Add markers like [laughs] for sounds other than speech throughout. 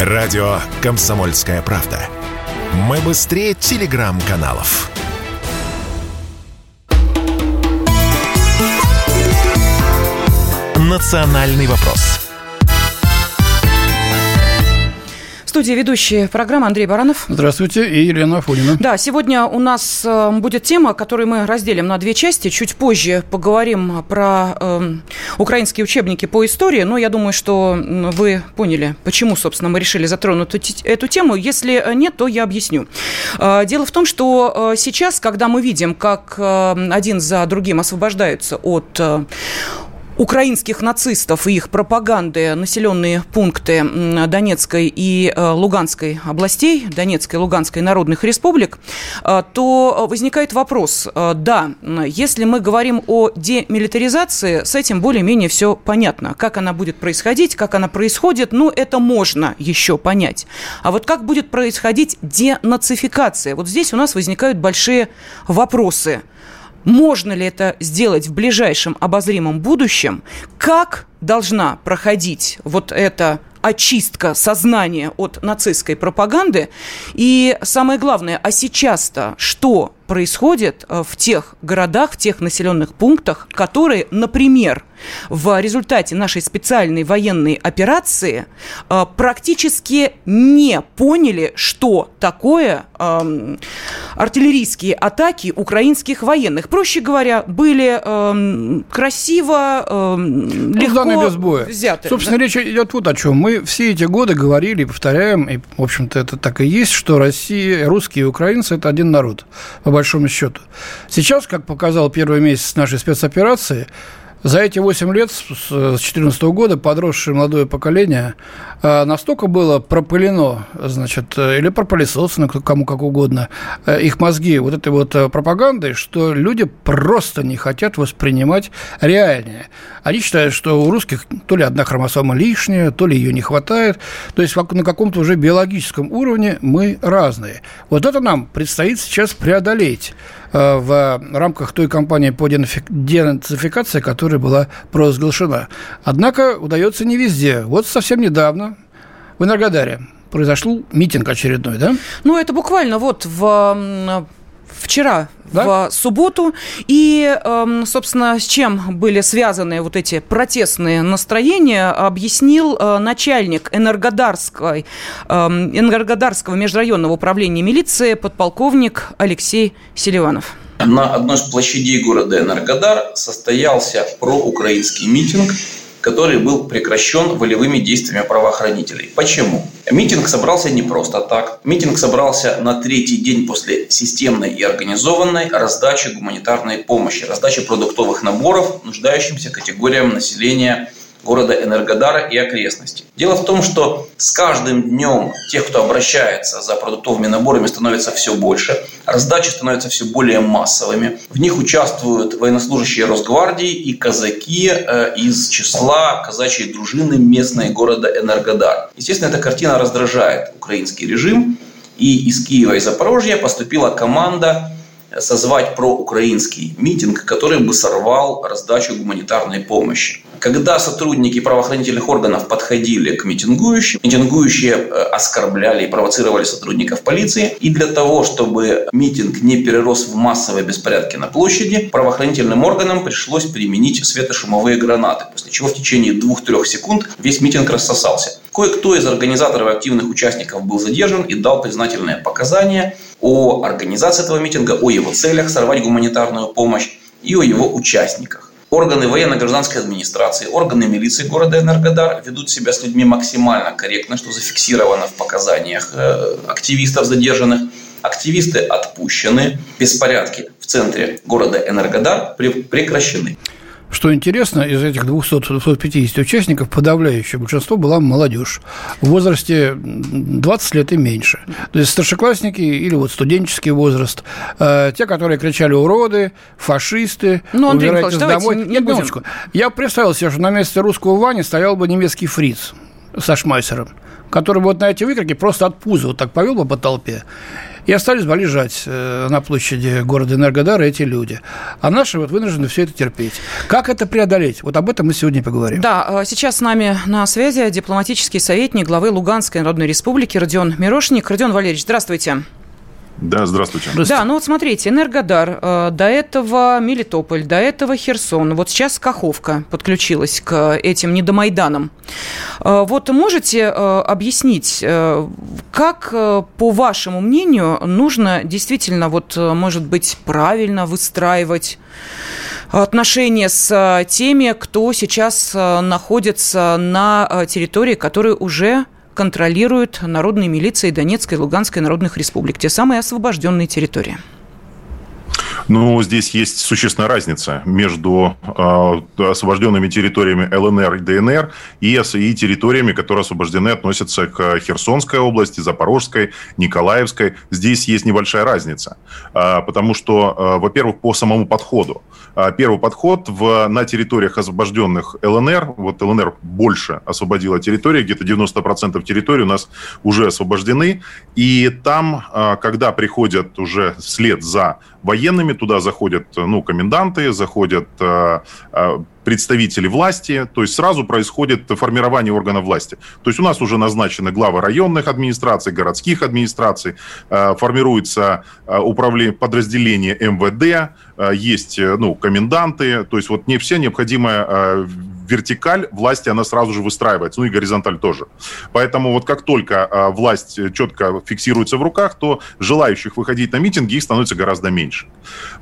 Радио «Комсомольская правда». Мы быстрее телеграм-каналов. «Национальный вопрос» студии ведущие программы Андрей Баранов. Здравствуйте, и Елена Афонина. Да, сегодня у нас э, будет тема, которую мы разделим на две части. Чуть позже поговорим про э, украинские учебники по истории, но я думаю, что вы поняли, почему, собственно, мы решили затронуть эту, тему. Если нет, то я объясню. Э, дело в том, что э, сейчас, когда мы видим, как один за другим освобождаются от украинских нацистов и их пропаганды населенные пункты Донецкой и э, Луганской областей, Донецкой и Луганской народных республик, э, то возникает вопрос, э, да, если мы говорим о демилитаризации, с этим более-менее все понятно. Как она будет происходить, как она происходит, ну, это можно еще понять. А вот как будет происходить денацификация? Вот здесь у нас возникают большие вопросы – можно ли это сделать в ближайшем обозримом будущем? Как должна проходить вот эта очистка сознания от нацистской пропаганды? И самое главное, а сейчас-то что происходит э, в тех городах, в тех населенных пунктах, которые, например, в результате нашей специальной военной операции э, практически не поняли, что такое э, артиллерийские атаки украинских военных. Проще говоря, были э, красиво, э, легко ну, без боя. взяты. Собственно, да? речь идет вот о чем. Мы все эти годы говорили, повторяем, и, в общем-то, это так и есть, что Россия, русские и украинцы – это один народ, по большому счету. Сейчас, как показал первый месяц нашей спецоперации, за эти 8 лет, с 2014 года, подросшее молодое поколение а, настолько было пропылено, значит, или пропылесосано, кому как угодно, э, их мозги вот этой вот э, пропагандой, что люди просто не хотят воспринимать реальное. Они считают, что у русских то ли одна хромосома лишняя, то ли ее не хватает. То есть на каком-то уже биологическом уровне мы разные. Вот это нам предстоит сейчас преодолеть э, в рамках той кампании по денацификации, которая была провозглашена. Однако удается не везде. Вот совсем недавно в Энергодаре произошел митинг очередной, да? Ну, это буквально вот в вчера да? в субботу. И, эм, собственно, с чем были связаны вот эти протестные настроения, объяснил э, начальник Энергодарской, эм, Энергодарского межрайонного управления милиции подполковник Алексей Селиванов. На одной из площадей города Энергодар состоялся проукраинский митинг который был прекращен волевыми действиями правоохранителей. Почему? Митинг собрался не просто так. Митинг собрался на третий день после системной и организованной раздачи гуманитарной помощи, раздачи продуктовых наборов нуждающимся категориям населения города Энергодара и окрестностей. Дело в том, что с каждым днем тех, кто обращается за продуктовыми наборами, становится все больше. Раздачи становятся все более массовыми. В них участвуют военнослужащие Росгвардии и казаки э, из числа казачьей дружины местной города Энергодар. Естественно, эта картина раздражает украинский режим. И из Киева и Запорожья поступила команда созвать проукраинский митинг, который бы сорвал раздачу гуманитарной помощи. Когда сотрудники правоохранительных органов подходили к митингующим, митингующие э, оскорбляли и провоцировали сотрудников полиции. И для того, чтобы митинг не перерос в массовые беспорядки на площади, правоохранительным органам пришлось применить светошумовые гранаты, после чего в течение двух-трех секунд весь митинг рассосался. Кое-кто из организаторов и активных участников был задержан и дал признательные показания о организации этого митинга, о его целях сорвать гуманитарную помощь и о его участниках. Органы военно-гражданской администрации, органы милиции города Энергодар ведут себя с людьми максимально корректно, что зафиксировано в показаниях э, активистов задержанных. Активисты отпущены, беспорядки в центре города Энергодар прекращены. Что интересно, из этих 200-250 участников подавляющее большинство была молодежь в возрасте 20 лет и меньше. То есть старшеклассники или вот студенческий возраст. Э, те, которые кричали «уроды», «фашисты», ну, Андрей «убирайтесь домой». Не Нет. Я представил себе, что на месте русского Вани стоял бы немецкий фриц со Шмайсером, который вот на эти выкрики просто от пуза вот так повел бы по толпе. И остались бы лежать э, на площади города Энергодара эти люди. А наши вот вынуждены все это терпеть. Как это преодолеть? Вот об этом мы сегодня поговорим. Да, сейчас с нами на связи дипломатический советник главы Луганской Народной Республики Родион Мирошник. Родион Валерьевич, здравствуйте. Да, здравствуйте. здравствуйте. Да, ну вот смотрите, Энергодар, э, до этого Мелитополь, до этого Херсон, вот сейчас Каховка подключилась к этим недомайданам. Э, вот можете э, объяснить, как, по вашему мнению, нужно действительно, вот, может быть, правильно выстраивать отношения с теми, кто сейчас находится на территории, которые уже контролируют народные милиции Донецкой и Луганской народных республик, те самые освобожденные территории? Ну, здесь есть существенная разница между э, освобожденными территориями ЛНР и ДНР и, и территориями, которые освобождены, относятся к Херсонской области, Запорожской, Николаевской. Здесь есть небольшая разница, э, потому что, э, во-первых, по самому подходу. Первый подход в, на территориях освобожденных ЛНР, вот ЛНР больше освободила территории, где-то 90% территорий у нас уже освобождены, и там, когда приходят уже вслед за военными, туда заходят ну, коменданты, заходят э, э, представители власти, то есть сразу происходит формирование органов власти. То есть у нас уже назначены главы районных администраций, городских администраций, э, формируется управление, подразделение МВД, есть ну, коменданты, то есть вот не вся необходимая вертикаль власти, она сразу же выстраивается, ну и горизонталь тоже. Поэтому вот как только власть четко фиксируется в руках, то желающих выходить на митинги их становится гораздо меньше.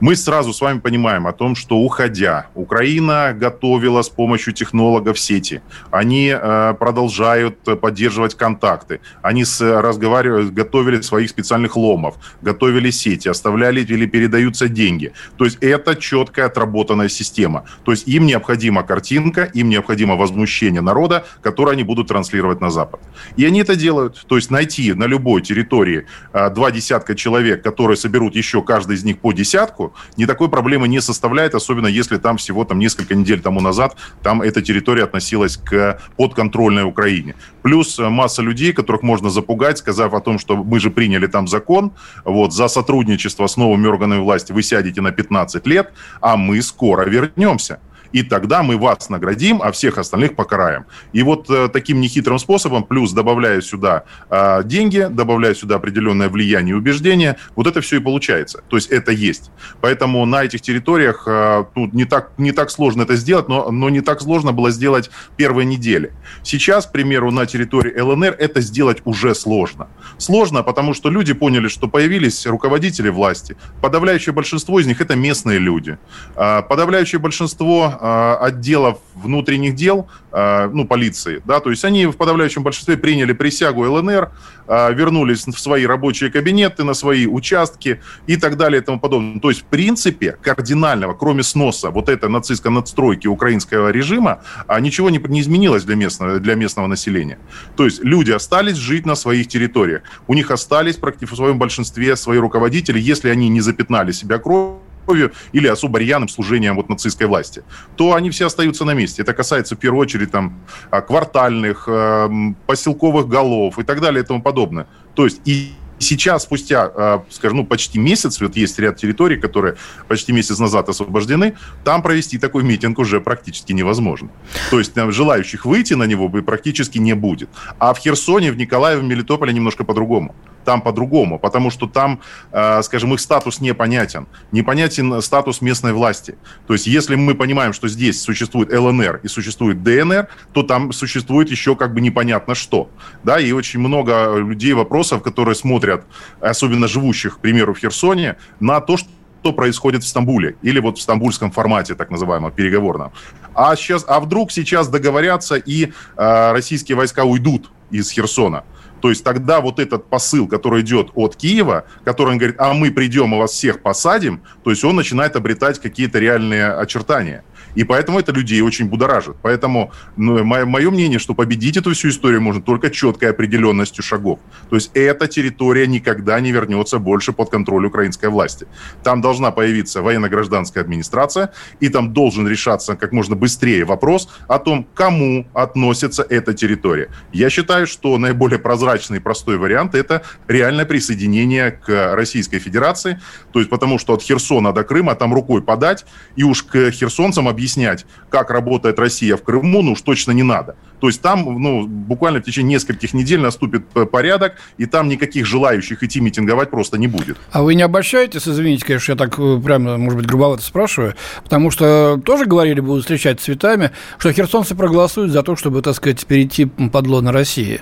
Мы сразу с вами понимаем о том, что уходя, Украина готовила с помощью технологов сети. Они э, продолжают поддерживать контакты. Они разговаривают, готовили своих специальных ломов, готовили сети, оставляли или передаются деньги. То есть это четкая отработанная система. То есть им необходима картинка, им необходимо возмущение народа, которое они будут транслировать на Запад. И они это делают. То есть найти на любой территории э, два десятка человек, которые соберут еще каждый из них по десятку, не такой проблемы не составляет, особенно если там всего там несколько недель тому назад там эта территория относилась к подконтрольной Украине. Плюс э, масса людей, которых можно запугать, сказав о том, что мы же приняли там закон, вот, за сотрудничество с новыми органами власти вы сядете на 15 лет, а мы скоро вернемся и тогда мы вас наградим, а всех остальных покараем. И вот э, таким нехитрым способом, плюс добавляя сюда э, деньги, добавляя сюда определенное влияние и убеждение, вот это все и получается. То есть это есть. Поэтому на этих территориях э, тут не так, не так сложно это сделать, но, но не так сложно было сделать первые недели. Сейчас, к примеру, на территории ЛНР это сделать уже сложно. Сложно, потому что люди поняли, что появились руководители власти. Подавляющее большинство из них это местные люди. Э, подавляющее большинство отделов внутренних дел, э, ну, полиции, да, то есть они в подавляющем большинстве приняли присягу ЛНР, э, вернулись в свои рабочие кабинеты, на свои участки и так далее и тому подобное. То есть, в принципе, кардинального, кроме сноса вот этой нацистской надстройки украинского режима, ничего не, не изменилось для местного, для местного населения. То есть, люди остались жить на своих территориях. У них остались практически в своем большинстве свои руководители, если они не запятнали себя кровью, кровью или особо рьяным служением вот нацистской власти, то они все остаются на месте. Это касается в первую очередь там а, квартальных, эм, поселковых голов и так далее и тому подобное. То есть и сейчас, спустя, а, скажем, ну, почти месяц, вот есть ряд территорий, которые почти месяц назад освобождены, там провести такой митинг уже практически невозможно. То есть там, желающих выйти на него практически не будет. А в Херсоне, в Николаеве, в Мелитополе немножко по-другому там по-другому, потому что там, э, скажем, их статус непонятен. Непонятен статус местной власти. То есть если мы понимаем, что здесь существует ЛНР и существует ДНР, то там существует еще как бы непонятно что. Да, и очень много людей, вопросов, которые смотрят, особенно живущих, к примеру, в Херсоне, на то, что что происходит в Стамбуле или вот в стамбульском формате, так называемом, переговорном. А, сейчас, а вдруг сейчас договорятся и э, российские войска уйдут из Херсона? То есть тогда вот этот посыл, который идет от Киева, который он говорит, а мы придем и вас всех посадим, то есть он начинает обретать какие-то реальные очертания. И поэтому это людей очень будоражит. Поэтому ну, мое, мое мнение, что победить эту всю историю можно только четкой определенностью шагов. То есть эта территория никогда не вернется больше под контроль украинской власти. Там должна появиться военно-гражданская администрация, и там должен решаться как можно быстрее вопрос о том, кому относится эта территория. Я считаю, что наиболее прозрачный и простой вариант – это реальное присоединение к Российской Федерации, то есть потому что от Херсона до Крыма там рукой подать, и уж к херсонцам объяснять, как работает Россия в Крыму, ну уж точно не надо. То есть там ну, буквально в течение нескольких недель наступит порядок, и там никаких желающих идти митинговать просто не будет. А вы не обольщаетесь, извините, конечно, я так э, прямо, может быть, грубовато спрашиваю, потому что тоже говорили, будут встречать цветами, что херсонцы проголосуют за то, чтобы, так сказать, перейти под лоно России.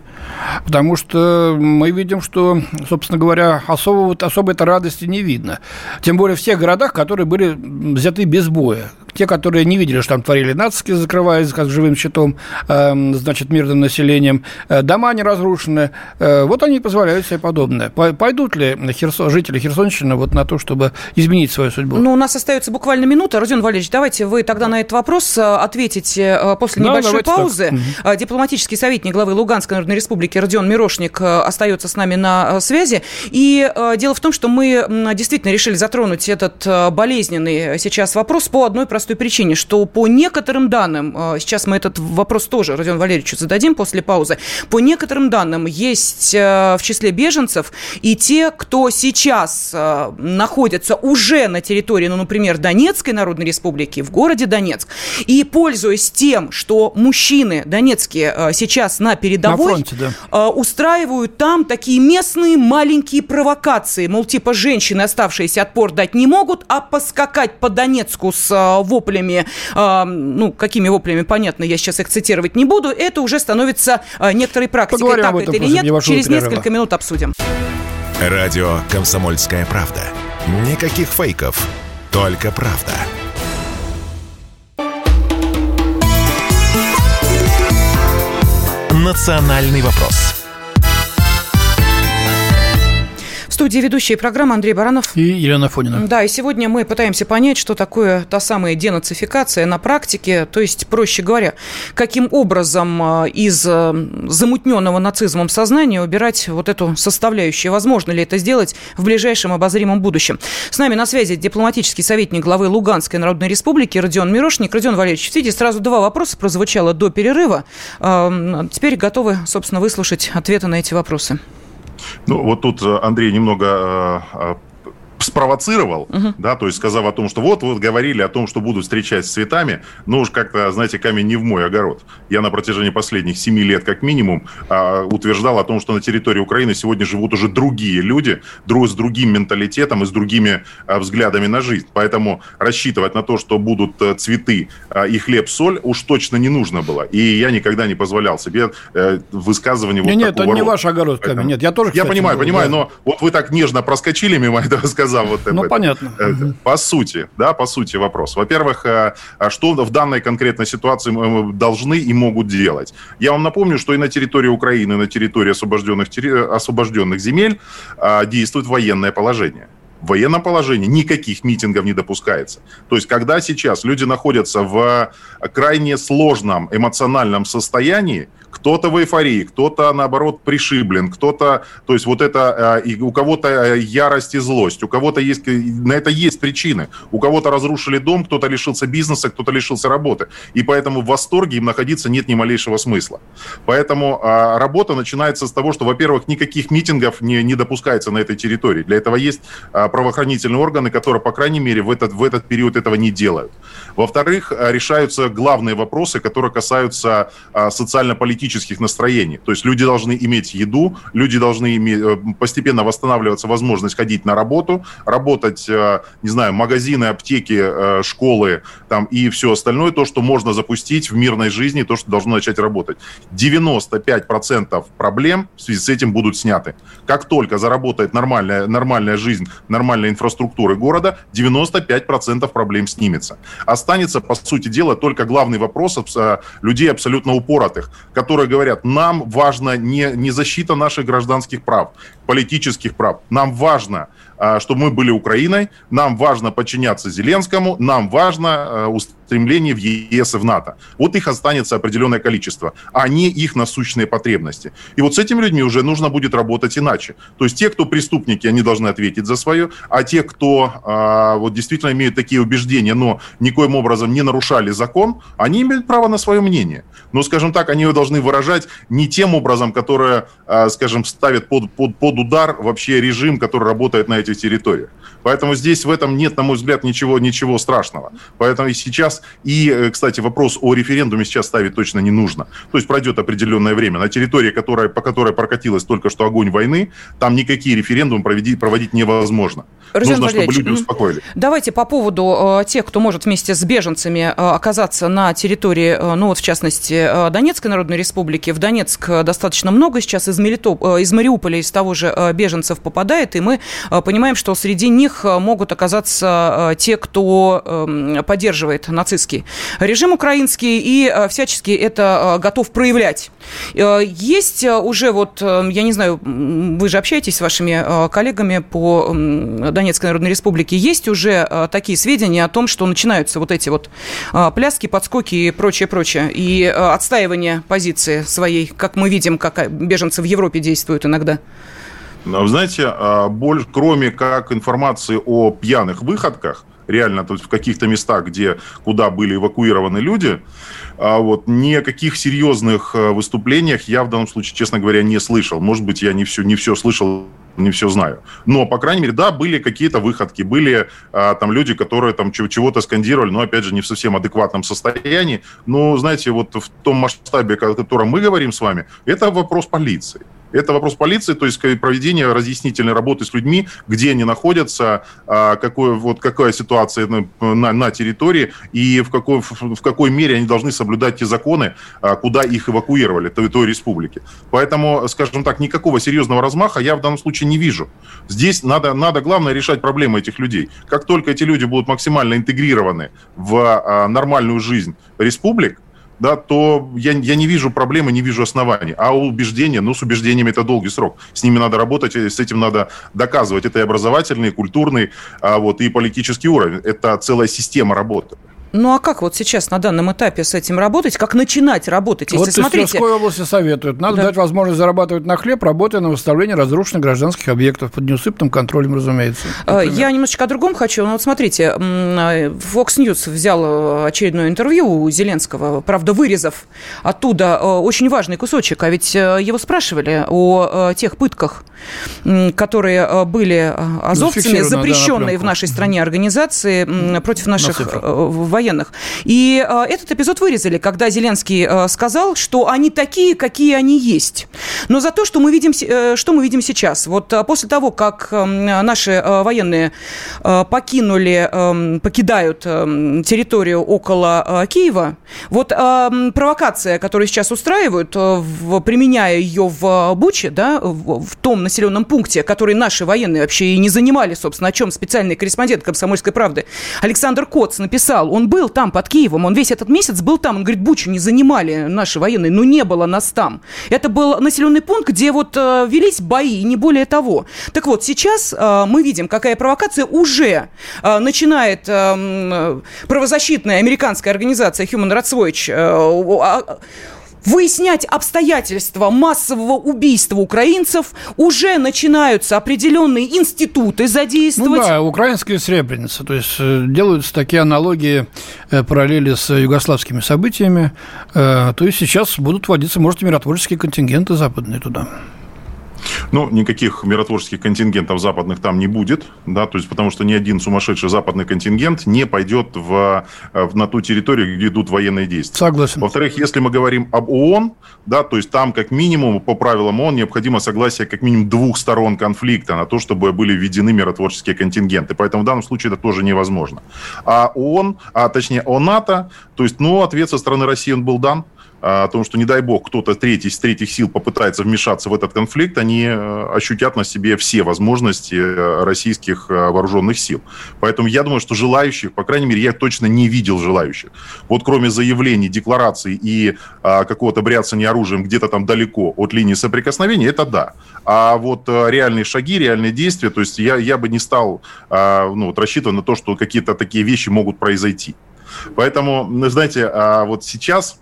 Потому что мы видим, что, собственно говоря, особого, особой-то радости не видно. Тем более в тех городах, которые были взяты без боя. Те, которые не видели, что там творили нацики, закрываясь как живым щитом, э, значит, мирным населением, э, дома не разрушены, э, вот они позволяют себе подобное. Пойдут ли Херсон, жители Херсонщины вот на то, чтобы изменить свою судьбу? Ну, у нас остается буквально минута. Родион Валерьевич, давайте вы тогда на этот вопрос э, ответите после да, небольшой паузы. Так. Дипломатический советник главы Луганской Народной Республики Родион Мирошник остается с нами на связи. И дело в том, что мы действительно решили затронуть этот болезненный сейчас вопрос по одной простой причине, что по некоторым данным, э, сейчас мы этот вопрос тоже Родион Валерьевичу зададим после паузы, по некоторым данным есть э, в числе беженцев и те, кто сейчас э, находятся уже на территории, ну, например, Донецкой Народной Республики, в городе Донецк, и пользуясь тем, что мужчины донецкие сейчас на передовой, на фронте, да. устраивают там такие местные маленькие провокации, мол, типа женщины, оставшиеся отпор дать не могут, а поскакать по Донецку с воплями, ну, какими воплями, понятно, я сейчас их цитировать не буду, это уже становится э, некоторой практикой. Поговорим так это или нет, через перерыва. несколько минут обсудим. Радио «Комсомольская правда». Никаких фейков, только правда. «Национальный вопрос» студии ведущие программы Андрей Баранов. И Елена Фонина. Да, и сегодня мы пытаемся понять, что такое та самая денацификация на практике, то есть, проще говоря, каким образом а, из а, замутненного нацизмом сознания убирать вот эту составляющую. Возможно ли это сделать в ближайшем обозримом будущем? С нами на связи дипломатический советник главы Луганской Народной Республики Родион Мирошник. Родион Валерьевич, видите, сразу два вопроса прозвучало до перерыва. А, теперь готовы, собственно, выслушать ответы на эти вопросы. Ну, вот тут э, Андрей немного э, спровоцировал, угу. да, то есть сказав о том, что вот, вот говорили о том, что будут встречать с цветами, но уж как-то, знаете, камень не в мой огород. Я на протяжении последних семи лет, как минимум, а, утверждал о том, что на территории Украины сегодня живут уже другие люди, друг с другим менталитетом и с другими а, взглядами на жизнь. Поэтому рассчитывать на то, что будут а, цветы а, и хлеб-соль, уж точно не нужно было. И я никогда не позволял себе э, высказывания вот нет, такого это не ваш огород камень. Нет, я тоже, кстати, Я понимаю, понимаю, да. но вот вы так нежно проскочили мимо [laughs] этого сказания, сказал вот Ну, понятно. По сути, да, по сути вопрос. Во-первых, э, а что в данной конкретной ситуации мы должны и могут делать? Я вам напомню, что и на территории Украины, и на территории освобожденных, освобожденных земель а, действует военное положение в военном положении никаких митингов не допускается. То есть, когда сейчас люди находятся в крайне сложном эмоциональном состоянии, кто-то в эйфории, кто-то, наоборот, пришиблен, кто-то, то есть вот это, э, и у кого-то э, ярость и злость, у кого-то есть, на это есть причины. У кого-то разрушили дом, кто-то лишился бизнеса, кто-то лишился работы. И поэтому в восторге им находиться нет ни малейшего смысла. Поэтому а, работа начинается с того, что, во-первых, никаких митингов не, не допускается на этой территории. Для этого есть а, правоохранительные органы, которые, по крайней мере, в этот, в этот период этого не делают. Во-вторых, решаются главные вопросы, которые касаются а, социально-политических политических настроений. То есть люди должны иметь еду, люди должны иметь, э, постепенно восстанавливаться возможность ходить на работу, работать, э, не знаю, магазины, аптеки, э, школы там, и все остальное, то, что можно запустить в мирной жизни, то, что должно начать работать. 95% проблем в связи с этим будут сняты. Как только заработает нормальная, нормальная жизнь, нормальная инфраструктура города, 95% проблем снимется. Останется, по сути дела, только главный вопрос людей абсолютно упоротых, которые говорят, нам важно не, не защита наших гражданских прав. Политических прав. Нам важно а, чтобы мы были Украиной, нам важно подчиняться Зеленскому, нам важно а, устремление в ЕС и в НАТО. Вот их останется определенное количество, а не их насущные потребности. И вот с этими людьми уже нужно будет работать иначе. То есть те, кто преступники, они должны ответить за свое, а те, кто а, вот действительно имеют такие убеждения, но никоим образом не нарушали закон, они имеют право на свое мнение. Но, скажем так, они его должны выражать не тем образом, которое, скажем, ставит под, под, под удар вообще режим, который работает на этих территориях. Поэтому здесь в этом нет, на мой взгляд, ничего, ничего страшного. Поэтому и сейчас, и, э, кстати, вопрос о референдуме сейчас ставить точно не нужно. То есть пройдет определенное время. На территории, которая, по которой прокатилась только что огонь войны, там никакие референдумы проводить, проводить невозможно. Рузен Нужно, чтобы люди успокоились. Давайте по поводу э, тех, кто может вместе с беженцами э, оказаться на территории, э, ну вот в частности, э, Донецкой Народной Республики. В Донецк достаточно много сейчас из, Мелитоп, э, из Мариуполя, из того же э, беженцев попадает, и мы э, понимаем, что среди них э, могут оказаться э, те, кто э, поддерживает нацистский режим украинский и э, всячески это э, готов проявлять. Э, есть уже вот, э, я не знаю, вы же общаетесь с вашими э, коллегами по э, Донецкой Народной Республике, есть уже такие сведения о том, что начинаются вот эти вот пляски, подскоки и прочее, прочее, и отстаивание позиции своей, как мы видим, как беженцы в Европе действуют иногда? Вы знаете, боль, кроме как информации о пьяных выходках, реально то есть в каких-то местах, где, куда были эвакуированы люди, вот, ни о каких серьезных выступлениях я в данном случае, честно говоря, не слышал. Может быть, я не все, не все слышал не все знаю. Но, по крайней мере, да, были какие-то выходки, были а, там люди, которые там чего-то скандировали, но, опять же, не в совсем адекватном состоянии. Но, знаете, вот в том масштабе, о котором мы говорим с вами, это вопрос полиции. Это вопрос полиции, то есть проведение разъяснительной работы с людьми, где они находятся, а, какой, вот, какая ситуация на, на, территории и в какой, в какой мере они должны соблюдать те законы, а, куда их эвакуировали, той, той республики. Поэтому, скажем так, никакого серьезного размаха я в данном случае не вижу. Здесь надо, надо главное решать проблемы этих людей. Как только эти люди будут максимально интегрированы в а, нормальную жизнь республик, да, то я, я не вижу проблемы, не вижу оснований. А убеждения, ну, с убеждениями это долгий срок. С ними надо работать, с этим надо доказывать. Это и образовательный, и культурный, а вот, и политический уровень. Это целая система работы. Ну а как вот сейчас на данном этапе с этим работать? Как начинать работать? Если вот смотрите... в Тверской области советуют. Надо да. дать возможность зарабатывать на хлеб, работая на восстановление разрушенных гражданских объектов под неусыпным контролем, разумеется. А, например. Я немножечко о другом хочу. Ну вот смотрите, Fox News взял э, очередное интервью у Зеленского, правда, вырезав оттуда э, очень важный кусочек. А ведь э, его спрашивали о тех пытках, которые были азовцами, запрещенные да, в нашей стране организации против наших военных военных. И э, этот эпизод вырезали, когда Зеленский э, сказал, что они такие, какие они есть. Но за то, что мы видим, э, что мы видим сейчас. Вот э, после того, как э, наши э, военные э, покинули, э, покидают э, территорию около э, Киева, вот э, провокация, которую сейчас устраивают, э, в, применяя ее в Буче, да, в, в том населенном пункте, который наши военные вообще и не занимали, собственно, о чем специальный корреспондент «Комсомольской правды» Александр Коц написал. Он был там, под Киевом, он весь этот месяц был там. Он говорит, Бучу не занимали наши военные, но не было нас там. Это был населенный пункт, где вот э, велись бои, не более того. Так вот, сейчас э, мы видим, какая провокация уже э, начинает э, правозащитная американская организация Human Rights Watch э, выяснять обстоятельства массового убийства украинцев, уже начинаются определенные институты задействовать. Ну да, украинская сребреница. То есть э, делаются такие аналогии, э, параллели с югославскими событиями. Э, то есть сейчас будут вводиться, может, миротворческие контингенты западные туда. Ну, никаких миротворческих контингентов западных там не будет, да, то есть потому что ни один сумасшедший западный контингент не пойдет в, в, на ту территорию, где идут военные действия. Согласен. Во-вторых, если мы говорим об ООН, да, то есть там как минимум по правилам ООН необходимо согласие как минимум двух сторон конфликта на то, чтобы были введены миротворческие контингенты. Поэтому в данном случае это тоже невозможно. А ООН, а точнее ОНАТО, то есть, ну, ответ со стороны России он был дан, о том, что, не дай бог, кто-то третий из третьих сил попытается вмешаться в этот конфликт, они ощутят на себе все возможности российских вооруженных сил. Поэтому я думаю, что желающих, по крайней мере, я точно не видел желающих. Вот кроме заявлений, деклараций и какого-то бряцания оружием где-то там далеко от линии соприкосновения, это да. А вот реальные шаги, реальные действия, то есть я, я бы не стал ну, вот, рассчитывать на то, что какие-то такие вещи могут произойти. Поэтому, знаете, а вот сейчас Э, э,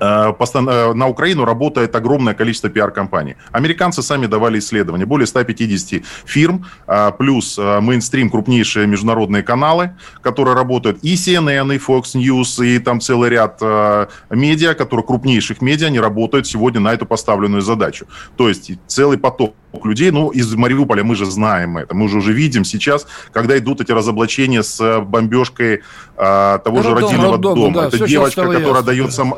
на Украину работает огромное количество пиар-компаний. Американцы сами давали исследования. Более 150 фирм, э, плюс мейнстрим, крупнейшие международные каналы, которые работают и CNN, и Fox News, и там целый ряд медиа, которые, крупнейших медиа, они работают сегодня на эту поставленную задачу. То есть целый поток людей, ну, из Мариуполя мы же знаем это, мы же уже видим сейчас, когда идут эти разоблачения с бомбежкой э, того Роддом, же родильного Роддом, дома. Да, это девочка, которая ясно. дает сама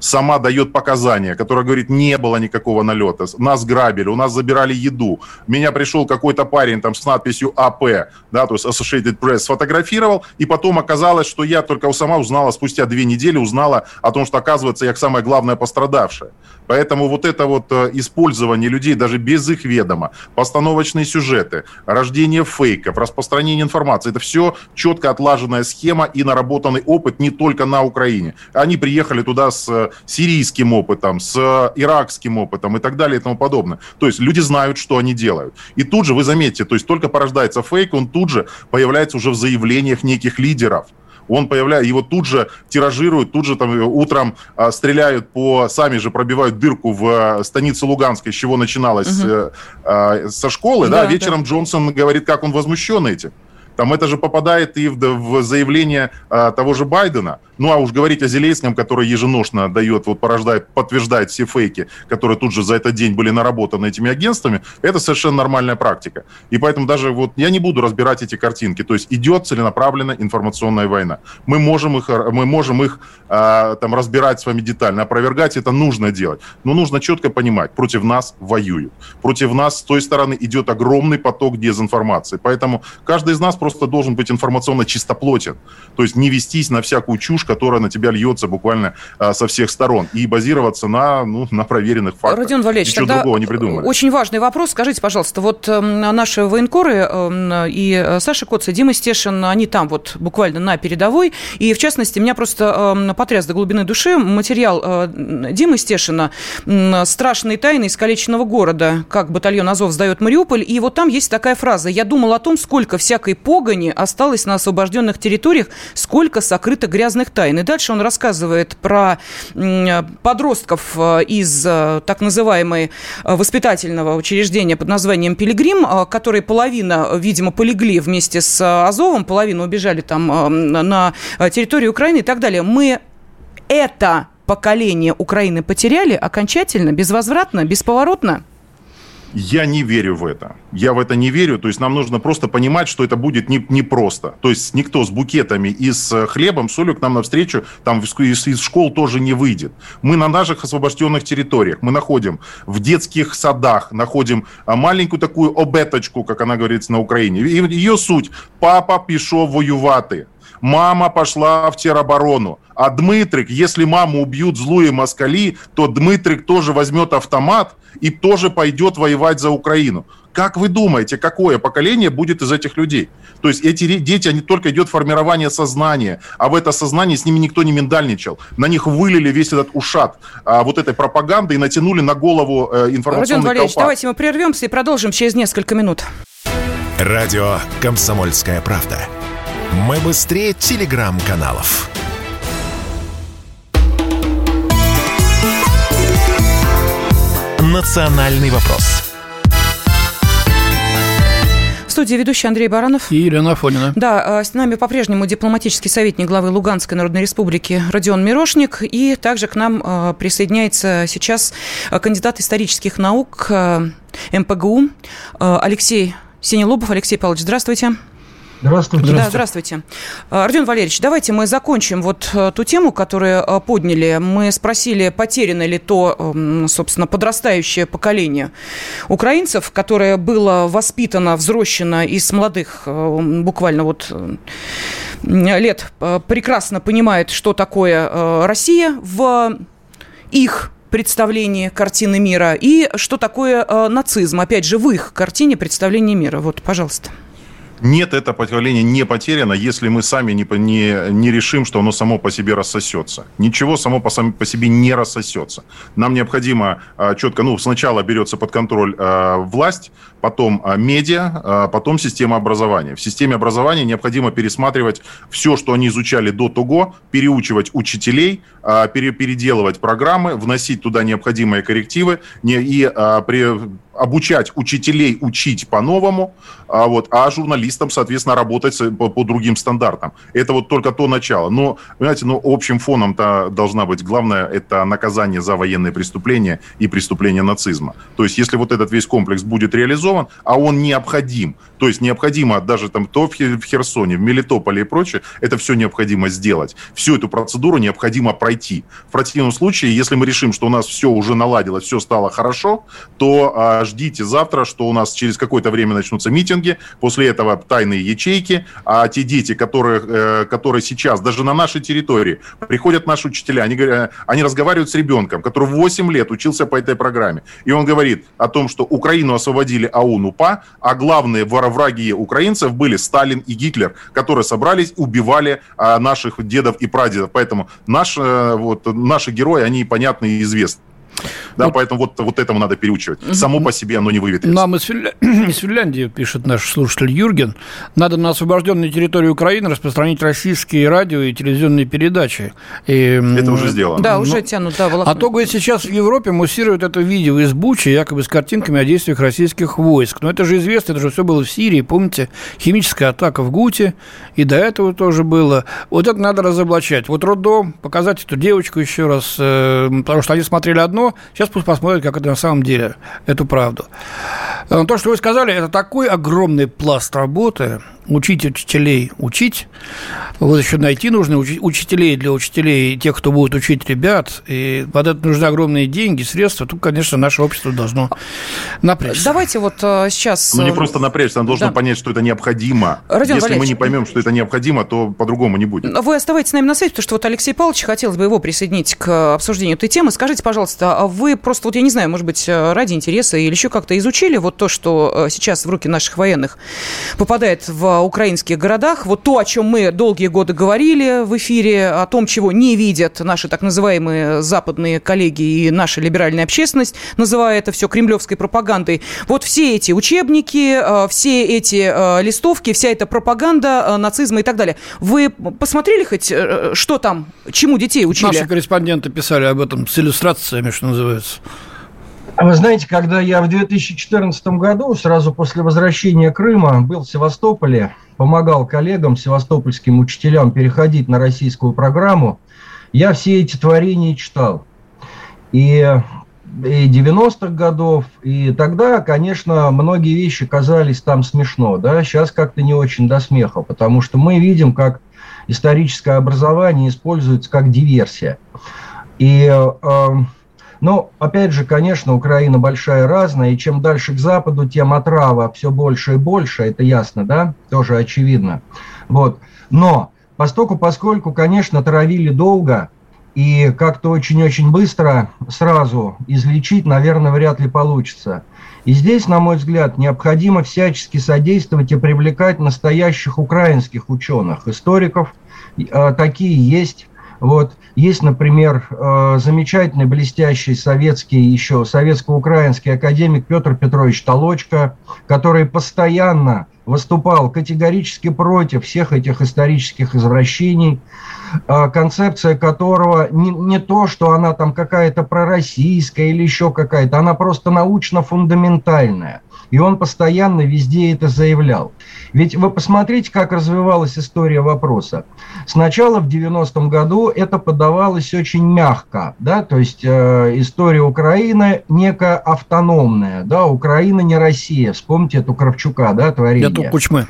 сама дает показания, которая говорит, не было никакого налета, нас грабили, у нас забирали еду, меня пришел какой-то парень там с надписью АП, да, то есть Associated Press, сфотографировал, и потом оказалось, что я только сама узнала, спустя две недели узнала о том, что, оказывается, я самая главная пострадавшая. Поэтому вот это вот э, использование людей даже без их ведома, постановочные сюжеты, рождение фейков, распространение информации, это все четко отлаженная схема и наработанный опыт не только на Украине. Они приехали туда с э, сирийским опытом, с э, иракским опытом и так далее и тому подобное. То есть люди знают, что они делают. И тут же, вы заметите, то есть только порождается фейк, он тут же появляется уже в заявлениях неких лидеров он появляется, его тут же тиражируют, тут же там э, утром а, стреляют по, сами же пробивают дырку в станице Луганской, с чего начиналось угу. а, со школы, да, да вечером да. Джонсон говорит, как он возмущен этим. Там это же попадает и в, в заявление а, того же Байдена. Ну, а уж говорить о Зеленском, который еженошно дает, вот порождает, подтверждает все фейки, которые тут же за этот день были наработаны этими агентствами, это совершенно нормальная практика. И поэтому даже вот я не буду разбирать эти картинки. То есть идет целенаправленная информационная война. Мы можем их, мы можем их а, там разбирать с вами детально, опровергать это нужно делать. Но нужно четко понимать, против нас воюют. Против нас с той стороны идет огромный поток дезинформации. Поэтому каждый из нас просто должен быть информационно чистоплотен. То есть не вестись на всякую чушь, которая на тебя льется буквально а, со всех сторон. И базироваться на, ну, на проверенных фактах. Родион Валерьевич, Ничего другого не придумали. Очень важный вопрос. Скажите, пожалуйста, вот э, наши военкоры э, и э, Саша Коц, и Дима Стешин, они там вот буквально на передовой. И, в частности, меня просто э, потряс до глубины души материал э, Димы Стешина «Страшные тайны искалеченного города», как батальон Азов сдает Мариуполь. И вот там есть такая фраза. «Я думал о том, сколько всякой погони осталось на освобожденных территориях, сколько сокрыто грязных тайн. И дальше он рассказывает про подростков э, из э, так называемой э, воспитательного учреждения под названием «Пилигрим», которые половина, видимо, полегли вместе с Азовом, половина убежали там на территорию Украины и так далее. Мы это поколение Украины потеряли окончательно, безвозвратно, бесповоротно? Я не верю в это. Я в это не верю. То есть нам нужно просто понимать, что это будет не, не просто. То есть никто с букетами и с э, хлебом, солью к нам навстречу там из, из школ тоже не выйдет. Мы на наших освобожденных территориях. Мы находим в детских садах, находим а, маленькую такую обеточку, как она говорится на Украине. Ее суть – папа пішов воювати. Мама пошла в тероборону. А Дмитрик, если маму убьют злые москали, то Дмитрик тоже возьмет автомат и тоже пойдет воевать за Украину. Как вы думаете, какое поколение будет из этих людей? То есть эти дети, они только идет формирование сознания, а в это сознание с ними никто не миндальничал. На них вылили весь этот ушат а, вот этой пропаганды и натянули на голову э, информационный Родион Валерьевич, колпак. давайте мы прервемся и продолжим через несколько минут. Радио «Комсомольская правда». Мы быстрее телеграм-каналов. «Национальный вопрос» В студии ведущий Андрей Баранов. И Елена Афонина. Да, а, с нами по-прежнему дипломатический советник главы Луганской Народной Республики Родион Мирошник. И также к нам а, присоединяется сейчас а, кандидат исторических наук МПГУ Алексей Синелобов. Алексей Павлович, здравствуйте. Здравствуйте. Да, здравствуйте. А, Артем Валерьевич, давайте мы закончим вот э, ту тему, которую э, подняли. Мы спросили, потеряно ли то, эм, собственно, подрастающее поколение украинцев, которое было воспитано, взрощено из молодых, э, буквально вот лет прекрасно понимает, что такое Россия в их представлении картины мира и что такое нацизм, опять же, в их картине представления мира. Вот, пожалуйста. Нет, это поколение не потеряно, если мы сами не, не, не решим, что оно само по себе рассосется. Ничего само по, по себе не рассосется. Нам необходимо а, четко, ну, сначала берется под контроль а, власть, потом а, медиа, а, потом система образования. В системе образования необходимо пересматривать все, что они изучали до того, переучивать учителей, а, пере, переделывать программы, вносить туда необходимые коррективы не, и а, при, обучать учителей учить по-новому, а, вот, а журналистам, соответственно, работать по, по другим стандартам. Это вот только то начало. Но, понимаете, ну, общим фоном-то должна быть главное – это наказание за военные преступления и преступления нацизма. То есть, если вот этот весь комплекс будет реализован, а он необходим, то есть необходимо даже там то в Херсоне, в Мелитополе и прочее, это все необходимо сделать. Всю эту процедуру необходимо пройти. В противном случае, если мы решим, что у нас все уже наладилось, все стало хорошо, то а, ждите завтра, что у нас через какое-то время начнутся митинги, после этого тайные ячейки, а те дети, которые, э, которые сейчас даже на нашей территории приходят наши учителя, они, говорят, они разговаривают с ребенком, который 8 лет учился по этой программе, и он говорит о том, что Украину освободили АУН-УПА, а главные враги украинцев были Сталин и Гитлер, которые собрались, убивали а, наших дедов и прадедов. Поэтому наши, э, вот, наши герои, они понятны и известны. Да, вот. поэтому вот, вот этому надо переучивать. Само по себе оно не выветрится. Нам из, Финля... [clears throat] из Финляндии, пишет наш слушатель Юрген, надо на освобожденной территории Украины распространить российские радио и телевизионные передачи. И... Это уже сделано. Да, уже ну, тянут, да. А то, говорит, сейчас в Европе муссируют это видео из Бучи, якобы с картинками о действиях российских войск. Но это же известно, это же все было в Сирии, помните, химическая атака в Гуте, и до этого тоже было. Вот это надо разоблачать. Вот роддом, показать эту девочку еще раз, э, потому что они смотрели одно, сейчас пусть посмотрят, как это на самом деле, эту правду. Э, то, что вы сказали, это такой огромный пласт работы, учить учителей учить. Вот еще найти нужно учителей для учителей, тех, кто будет учить ребят. И под это нужны огромные деньги, средства. Тут, конечно, наше общество должно напрячься. Давайте вот э, сейчас... Ну, не э, просто напрячься, оно должно да. понять, что это необходимо. Родион Если Валерьевич, мы не поймем, что это необходимо, то по-другому не будет. Вы оставайтесь с нами на связи, потому что вот Алексей Павлович, хотелось бы его присоединить к обсуждению этой темы. Скажите, пожалуйста, а вы просто, вот я не знаю, может быть, ради интереса или еще как-то изучили вот то, что э, сейчас в руки наших военных попадает в украинских городах. Вот то, о чем мы долгие годы говорили в эфире, о том, чего не видят наши так называемые западные коллеги и наша либеральная общественность, называя это все кремлевской пропагандой. Вот все эти учебники, э, все эти э, листовки, вся эта пропаганда э, нацизма и так далее. Вы посмотрели хоть, что там, чему детей учили? Наши корреспонденты писали об этом с иллюстрациями, что называется. А вы знаете, когда я в 2014 году, сразу после возвращения Крыма, был в Севастополе, помогал коллегам, севастопольским учителям переходить на российскую программу, я все эти творения читал. И, и 90-х годов, и тогда, конечно, многие вещи казались там смешно, да, сейчас как-то не очень до смеха, потому что мы видим, как историческое образование используется как диверсия. И э, но, опять же, конечно, Украина большая разная, и чем дальше к западу, тем отрава все больше и больше, это ясно, да, тоже очевидно. Вот. Но, поскольку, поскольку, конечно, травили долго, и как-то очень-очень быстро сразу излечить, наверное, вряд ли получится. И здесь, на мой взгляд, необходимо всячески содействовать и привлекать настоящих украинских ученых, историков. Э, такие есть. Вот. Есть, например, э, замечательный, блестящий советский, еще советско-украинский академик Петр Петрович Толочко, который постоянно выступал категорически против всех этих исторических извращений, э, концепция которого не, не то, что она там какая-то пророссийская или еще какая-то, она просто научно-фундаментальная. И он постоянно везде это заявлял. Ведь вы посмотрите, как развивалась история вопроса. Сначала в 90-м году это подавалось очень мягко, да, то есть э, история Украины некая автономная, да, Украина не Россия. Вспомните эту Кравчука, да, творение. Это Кучмы.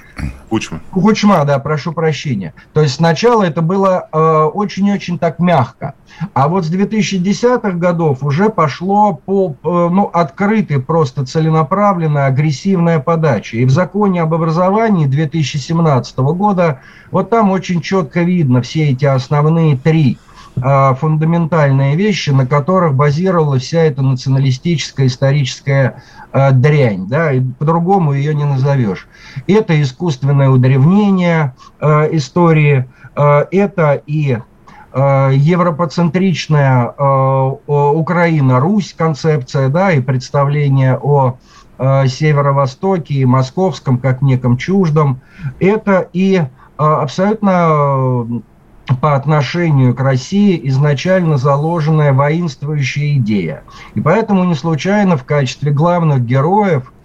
Кучма. Кучма, да, прошу прощения. То есть сначала это было очень-очень так мягко. А вот с 2010-х годов уже пошло по, ну, открытой, просто целенаправленная, агрессивная подача. И в законе об образовании 2017 года вот там очень четко видно все эти основные три а, фундаментальные вещи, на которых базировалась вся эта националистическая историческая а, дрянь, да, и по-другому ее не назовешь. Это искусственное удревнение а, истории, это и европоцентричная Украина-Русь концепция, да, и представление о северо-востоке и московском как неком чуждом, это и абсолютно по отношению к России изначально заложенная воинствующая идея. И поэтому не случайно в качестве главных героев э,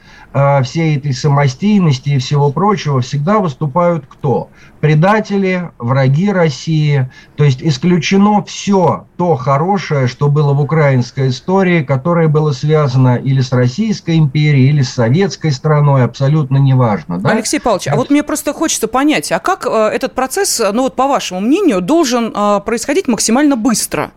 всей этой самостийности и всего прочего всегда выступают кто? предатели, враги России. То есть исключено все то хорошее, что было в украинской истории, которое было связано или с Российской империей, или с советской страной, абсолютно неважно. Да? Алексей Павлович, а вот мне просто хочется понять, а как э, этот процесс, ну вот по вашему мнению, должен э, происходить максимально быстро?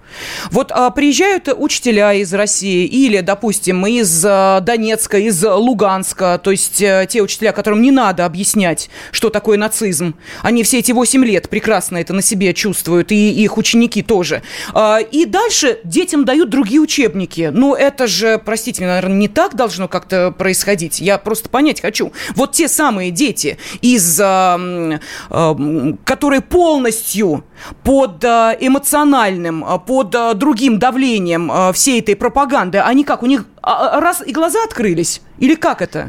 Вот э, приезжают учителя из России или, допустим, из Донецка, из Луганска, то есть те учителя, которым не надо объяснять, что такое нацизм, они все эти 8 лет прекрасно это на себе чувствуют, и их ученики тоже. А, и дальше детям дают другие учебники. Ну, это же, простите наверное, не так должно как-то происходить. Я просто понять хочу. Вот те самые дети, из, а, а, которые полностью под эмоциональным, под другим давлением всей этой пропаганды, они как, у них раз и глаза открылись? Или как это?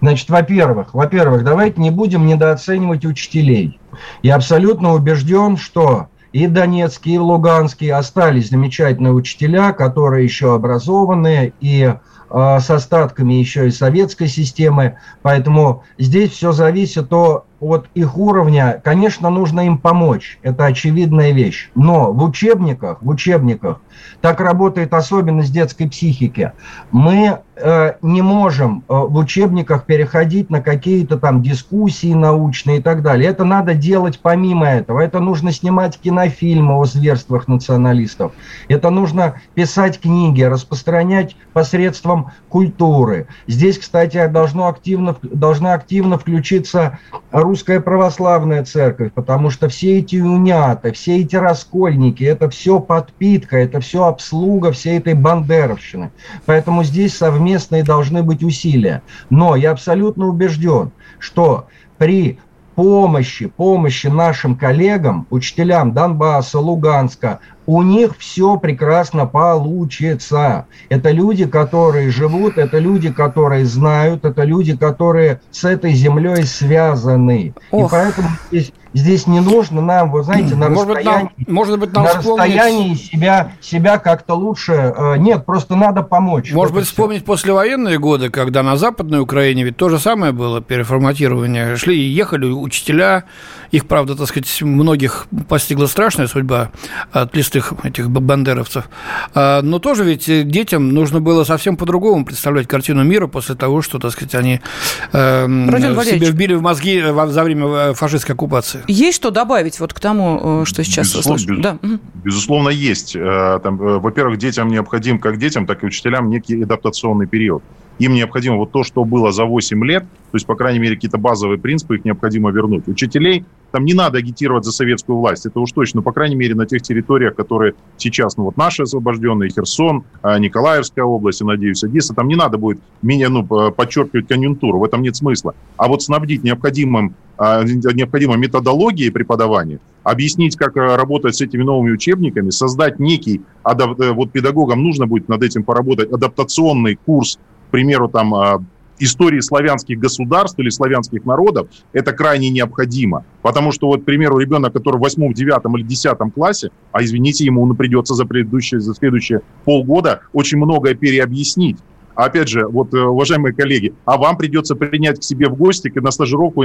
Значит, во-первых, во-первых, давайте не будем недооценивать учителей. Я абсолютно убежден, что и Донецкий, и Луганский остались замечательные учителя, которые еще образованные и э, с остатками еще и советской системы. Поэтому здесь все зависит от от их уровня, конечно, нужно им помочь, это очевидная вещь. Но в учебниках, в учебниках, так работает особенность детской психики, мы э, не можем э, в учебниках переходить на какие-то там дискуссии научные и так далее. Это надо делать помимо этого. Это нужно снимать кинофильмы о зверствах националистов. Это нужно писать книги, распространять посредством культуры. Здесь, кстати, должно активно, должна активно включиться русская православная церковь, потому что все эти унята, все эти раскольники, это все подпитка, это все обслуга всей этой бандеровщины. Поэтому здесь совместные должны быть усилия. Но я абсолютно убежден, что при помощи, помощи нашим коллегам, учителям Донбасса, Луганска, у них все прекрасно получится. Это люди, которые живут, это люди, которые знают, это люди, которые с этой землей связаны. Ох. И поэтому здесь Здесь не нужно нам, вы знаете, на может расстоянии, быть, нам, может быть, нам на вспомнить... расстоянии себя, себя как-то лучше. Э, нет, просто надо помочь. Может быть, все. вспомнить послевоенные годы, когда на Западной Украине ведь то же самое было, переформатирование. Шли и ехали учителя, их, правда, так сказать, многих постигла страшная судьба от листых этих бандеровцев. А, но тоже ведь детям нужно было совсем по-другому представлять картину мира после того, что, так сказать, они э, себе вбили в мозги за время э, фашистской оккупации. Есть что добавить вот к тому, э, что сейчас безусловно? Без, да. Безусловно, есть. Э, там, э, во-первых, детям необходим, как детям, так и учителям, некий адаптационный период. Им необходимо вот то, что было за 8 лет, то есть, по крайней мере, какие-то базовые принципы, их необходимо вернуть. Учителей там не надо агитировать за советскую власть, это уж точно, по крайней мере, на тех территориях, которые сейчас, ну вот наши освобожденные, Херсон, а, Николаевская область, я надеюсь, Одесса, там не надо будет меня, ну, подчеркивать конъюнктуру, в этом нет смысла. А вот снабдить необходимым, а, необходимой методологией преподавания, объяснить, как а, работать с этими новыми учебниками, создать некий, э, вот педагогам нужно будет над этим поработать, адаптационный курс примеру, там, а, истории славянских государств или славянских народов, это крайне необходимо. Потому что, вот, к примеру, ребенок, который в восьмом, девятом или десятом классе, а извините, ему придется за предыдущие, за следующие полгода очень многое переобъяснить. А опять же, вот, э, уважаемые коллеги, а вам придется принять к себе в гости на стажировку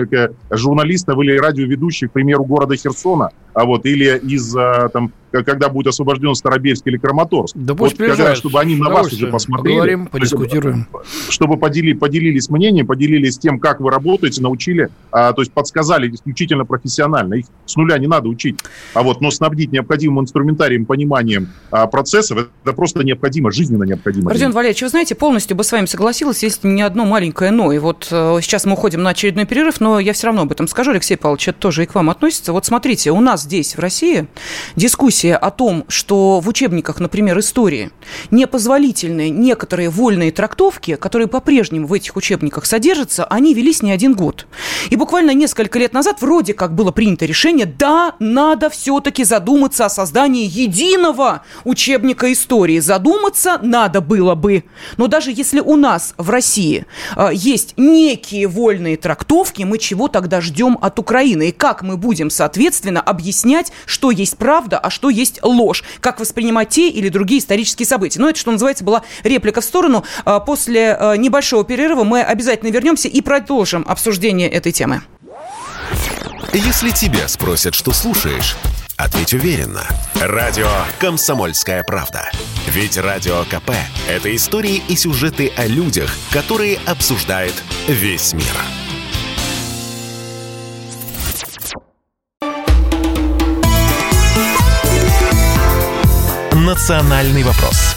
журналистов или радиоведущих, к примеру, города Херсона, а вот, или из там когда будет освобожден Старобельск или Краматорск. Да пусть вот, когда, чтобы они на вас уже посмотрели. Поговорим, подискутируем. Чтобы подели, поделились мнением, поделились тем, как вы работаете, научили, а, то есть подсказали исключительно профессионально. Их с нуля не надо учить. А вот, но снабдить необходимым инструментарием, пониманием а, процессов, это просто необходимо, жизненно необходимо. Родион Валерьевич, вы знаете, полностью бы с вами согласилась, есть не одно маленькое «но». И вот э, сейчас мы уходим на очередной перерыв, но я все равно об этом скажу, Алексей Павлович, это тоже и к вам относится. Вот смотрите, у нас здесь, в России, дискуссия о том, что в учебниках, например, истории, непозволительные некоторые вольные трактовки, которые по-прежнему в этих учебниках содержатся, они велись не один год. И буквально несколько лет назад вроде как было принято решение, да, надо все-таки задуматься о создании единого учебника истории. Задуматься надо было бы. Но даже если у нас в России э, есть некие вольные трактовки, мы чего тогда ждем от Украины? И как мы будем, соответственно, объяснять, что есть правда, а что есть ложь. Как воспринимать те или другие исторические события. Но ну, это, что называется, была реплика в сторону. А, после а, небольшого перерыва мы обязательно вернемся и продолжим обсуждение этой темы. Если тебя спросят, что слушаешь, ответь уверенно. Радио «Комсомольская правда». Ведь Радио КП – это истории и сюжеты о людях, которые обсуждает весь мир. «Национальный вопрос».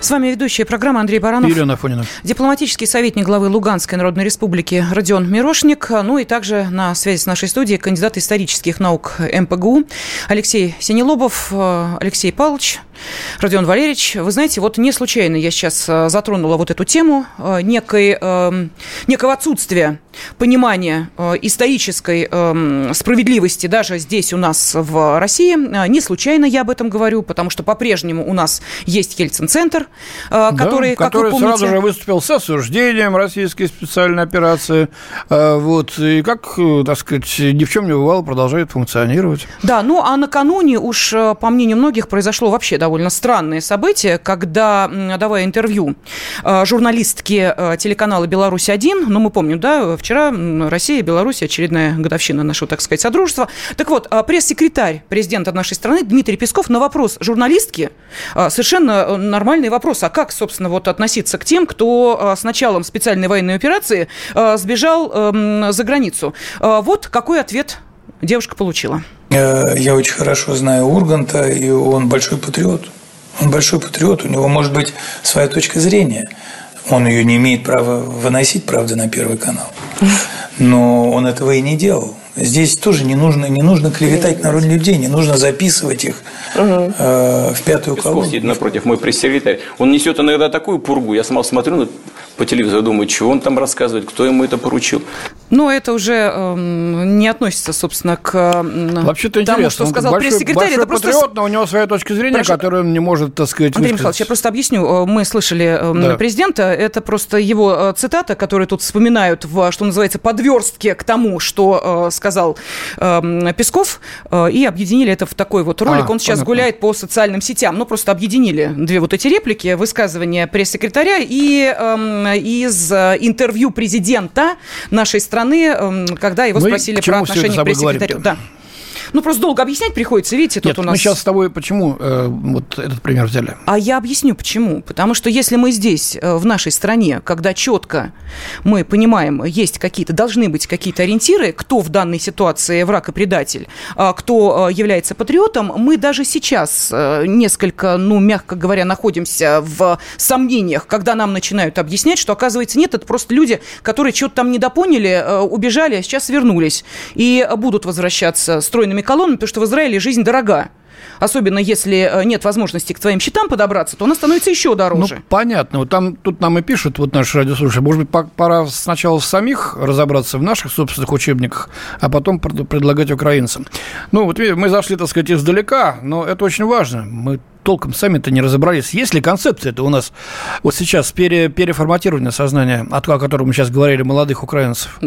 С вами ведущая программа Андрей Баранов. Елена Афонина. Дипломатический советник главы Луганской Народной Республики Родион Мирошник. Ну и также на связи с нашей студией кандидат исторических наук МПГУ Алексей Синелобов. Алексей Павлович, Родион Валерьевич, вы знаете, вот не случайно я сейчас э, затронула вот эту тему э, некой, эм, некого отсутствия понимания э, исторической эм, справедливости даже здесь у нас в России. Не случайно я об этом говорю, потому что по-прежнему у нас есть Ельцин-центр, который, да, который как вы помните... сразу же выступил с осуждением российской специальной операции. Вот, и как, так сказать, ни в чем не бывало, продолжает функционировать. Да, ну а накануне уж, по мнению многих, произошло вообще довольно странное событие, когда, давая интервью журналистке телеканала «Беларусь-1», ну, мы помним, да, вчера Россия и Беларусь, очередная годовщина нашего, так сказать, содружества. Так вот, пресс-секретарь президента нашей страны Дмитрий Песков на вопрос журналистки, совершенно нормальный вопрос, а как, собственно, вот относиться к тем, кто с началом специальной военной операции сбежал за границу. Вот какой ответ девушка получила. Э, я очень хорошо знаю Урганта, и он большой патриот. Он большой патриот, у него может быть своя точка зрения. Он ее не имеет права выносить, правда, на Первый канал. Но он этого и не делал. Здесь тоже не нужно, не нужно клеветать на роль людей, не нужно записывать их угу. э, в пятую колонну. Сидит напротив, мой пресс-секретарь. Он несет иногда такую пургу. Я сама смотрю по телевизору, думаю, чего он там рассказывает, кто ему это поручил. Но это уже э, не относится, собственно, к Вообще-то тому, интересно. что сказал пресс-секретарь. Большой это просто... патриот, но у него своя точка зрения, Прошу... которую он не может, так сказать, Андрей высказать. Михайлович, я просто объясню. Мы слышали да. президента, это просто его э, цитата, которую тут вспоминают в, что называется, подверстке к тому, что э, сказал э, Песков, э, и объединили это в такой вот ролик. А, он сейчас понятно. гуляет по социальным сетям. Ну, просто объединили две вот эти реплики, высказывания пресс-секретаря и э, из э, интервью президента нашей страны, эм, когда его Мы спросили про отношение к пресс-секретарю. Да. Ну, просто долго объяснять приходится, видите, тут Нет, у нас... мы сейчас с тобой почему э, вот этот пример взяли? А я объясню, почему. Потому что если мы здесь, э, в нашей стране, когда четко мы понимаем, есть какие-то, должны быть какие-то ориентиры, кто в данной ситуации враг и предатель, а кто э, является патриотом, мы даже сейчас э, несколько, ну, мягко говоря, находимся в сомнениях, когда нам начинают объяснять, что, оказывается, нет, это просто люди, которые что-то там недопоняли, убежали, а сейчас вернулись и будут возвращаться стройными торговыми колоннами, потому что в Израиле жизнь дорога. Особенно если э, нет возможности к твоим счетам подобраться, то она становится еще дороже. Ну, понятно. Вот там, тут нам и пишут, вот наши радиослушатели, может быть, пора сначала самих разобраться в наших собственных учебниках, а потом предлагать украинцам. Ну, вот мы зашли, так сказать, издалека, но это очень важно. Мы толком сами-то не разобрались. Есть ли концепция это у нас вот сейчас пере, переформатирование сознания, о котором мы сейчас говорили, молодых украинцев?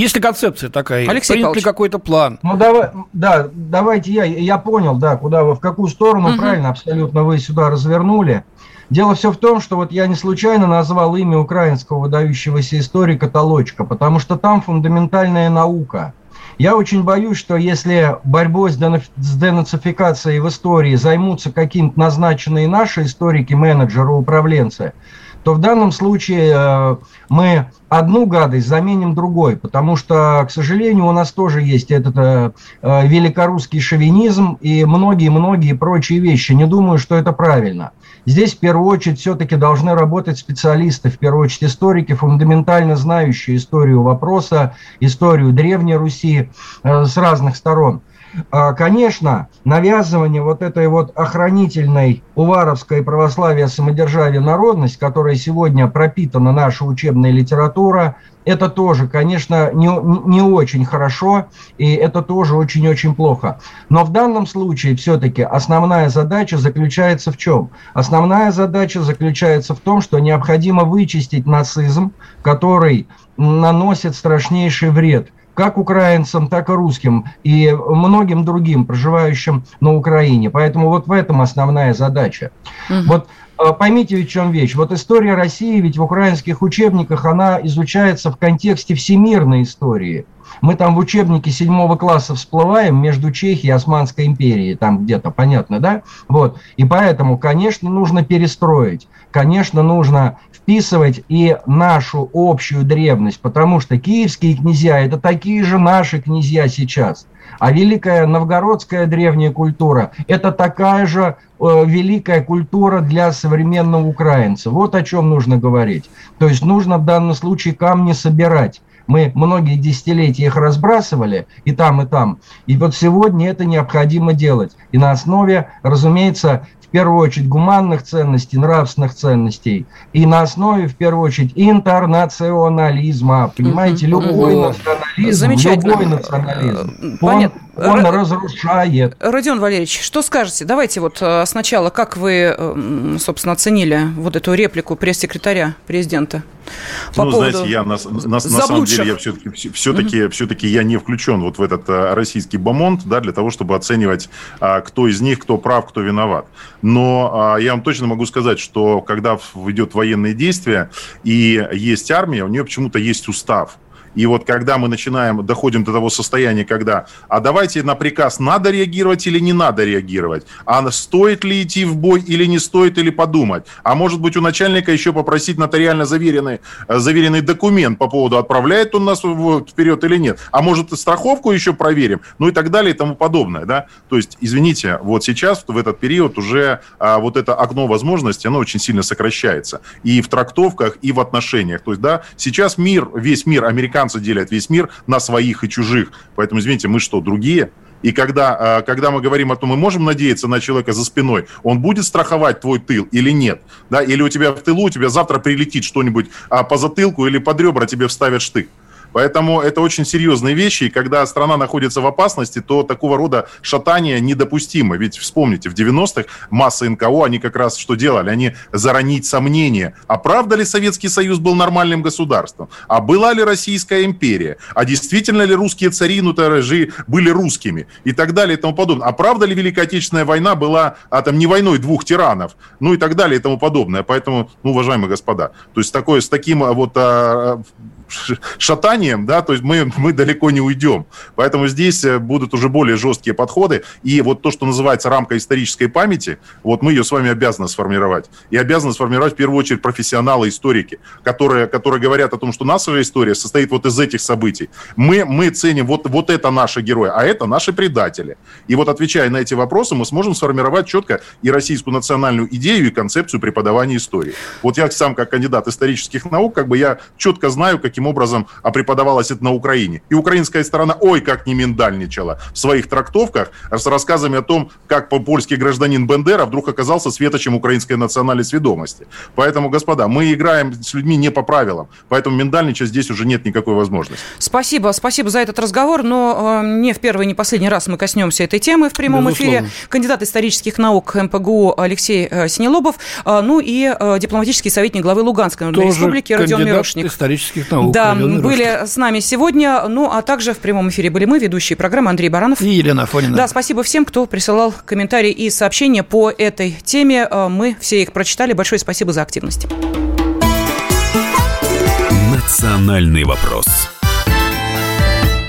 Есть ли концепция такая? Алексей Принят ли какой-то план? Ну, давай, да, давайте я, я понял, да, куда вы, в какую сторону, угу. правильно, абсолютно вы сюда развернули. Дело все в том, что вот я не случайно назвал имя украинского выдающегося историка Толочка, потому что там фундаментальная наука. Я очень боюсь, что если борьбой с денацификацией в истории займутся какие-то назначенные наши историки, менеджеры, управленцы, то в данном случае э, мы одну гадость заменим другой, потому что, к сожалению, у нас тоже есть этот э, э, великорусский шовинизм и многие-многие прочие вещи. Не думаю, что это правильно. Здесь в первую очередь все-таки должны работать специалисты, в первую очередь историки, фундаментально знающие историю вопроса, историю Древней Руси с разных сторон. А, конечно, навязывание вот этой вот охранительной уваровской православия самодержавия народность, которая сегодня пропитана наша учебная литература, это тоже, конечно, не, не очень хорошо, и это тоже очень-очень плохо. Но в данном случае все-таки основная задача заключается в чем? Основная задача заключается в том, что необходимо вычистить нацизм, который наносит страшнейший вред – как украинцам, так и русским и многим другим, проживающим на Украине. Поэтому вот в этом основная задача. Угу. Вот э, поймите в чем вещь. Вот история России ведь в украинских учебниках, она изучается в контексте всемирной истории. Мы там в учебнике седьмого класса всплываем между Чехией и Османской империей, там где-то, понятно, да? Вот. И поэтому, конечно, нужно перестроить. Конечно, нужно вписывать и нашу общую древность, потому что киевские князья – это такие же наши князья сейчас. А великая новгородская древняя культура – это такая же э, великая культура для современного украинца. Вот о чем нужно говорить. То есть нужно в данном случае камни собирать. Мы многие десятилетия их разбрасывали и там, и там. И вот сегодня это необходимо делать. И на основе, разумеется, первую очередь гуманных ценностей, нравственных ценностей, и на основе, в первую очередь, интернационализма. Понимаете, любой национализм, любой национализм, он, он разрушает. Родион Валерьевич, что скажете? Давайте вот э, сначала, как вы, собственно, оценили вот эту реплику пресс-секретаря президента? По ну, поводу знаете, я на, на, на самом деле я все-таки все-таки угу. все-таки я не включен вот в этот а, российский бомонд, да, для того, чтобы оценивать, а, кто из них, кто прав, кто виноват. Но а, я вам точно могу сказать, что когда идет военные действия и есть армия, у нее почему-то есть устав. И вот когда мы начинаем, доходим до того состояния, когда, а давайте на приказ надо реагировать или не надо реагировать, а стоит ли идти в бой или не стоит, или подумать, а может быть у начальника еще попросить нотариально заверенный, э, заверенный документ по поводу, отправляет он нас вперед или нет, а может страховку еще проверим, ну и так далее и тому подобное, да, то есть, извините, вот сейчас, в этот период уже а, вот это окно возможностей, оно очень сильно сокращается, и в трактовках, и в отношениях, то есть, да, сейчас мир, весь мир, американский американцы делят весь мир на своих и чужих. Поэтому, извините, мы что, другие? И когда, а, когда мы говорим о том, мы можем надеяться на человека за спиной, он будет страховать твой тыл или нет? Да? Или у тебя в тылу, у тебя завтра прилетит что-нибудь а, по затылку или под ребра тебе вставят штык. Поэтому это очень серьезные вещи, и когда страна находится в опасности, то такого рода шатания недопустимы. Ведь вспомните, в 90-х масса НКО, они как раз что делали? Они заронить сомнения. А правда ли Советский Союз был нормальным государством? А была ли Российская империя? А действительно ли русские цари, ну, таражи, были русскими? И так далее и тому подобное. А правда ли Великая Отечественная война была а, там, не войной двух тиранов? Ну и так далее и тому подобное. Поэтому, ну, уважаемые господа, то есть такое, с таким а, вот а, шатанием, да, то есть мы, [laughs] мы далеко не уйдем. Поэтому здесь э, будут уже более жесткие подходы. И вот то, что называется рамка исторической памяти, вот мы ее с вами обязаны сформировать. И обязаны сформировать в первую очередь профессионалы-историки, которые, которые говорят о том, что наша история состоит вот из этих событий. Мы, мы ценим вот, вот это наши герои, а это наши предатели. И вот отвечая на эти вопросы, мы сможем сформировать четко и российскую национальную идею, и концепцию преподавания истории. Вот я сам как кандидат исторических наук, как бы я четко знаю, каким каким образом а преподавалось это на Украине. И украинская сторона, ой, как не миндальничала в своих трактовках с рассказами о том, как польский гражданин Бендера вдруг оказался светочем украинской национальной сведомости. Поэтому, господа, мы играем с людьми не по правилам, поэтому миндальничать здесь уже нет никакой возможности. Спасибо, спасибо за этот разговор, но э, не в первый, не последний раз мы коснемся этой темы в прямом Безусловно. эфире. Кандидат исторических наук МПГУ Алексей э, Синелобов, э, ну и э, дипломатический советник главы Луганской Народной Республики Родион Мирошник. исторических наук. Да, были с нами сегодня. Ну, а также в прямом эфире были мы, ведущие программы Андрей Баранов. И Елена Афонина. Да, спасибо всем, кто присылал комментарии и сообщения по этой теме. Э, мы все их прочитали. Большое спасибо за активность. Национальный вопрос.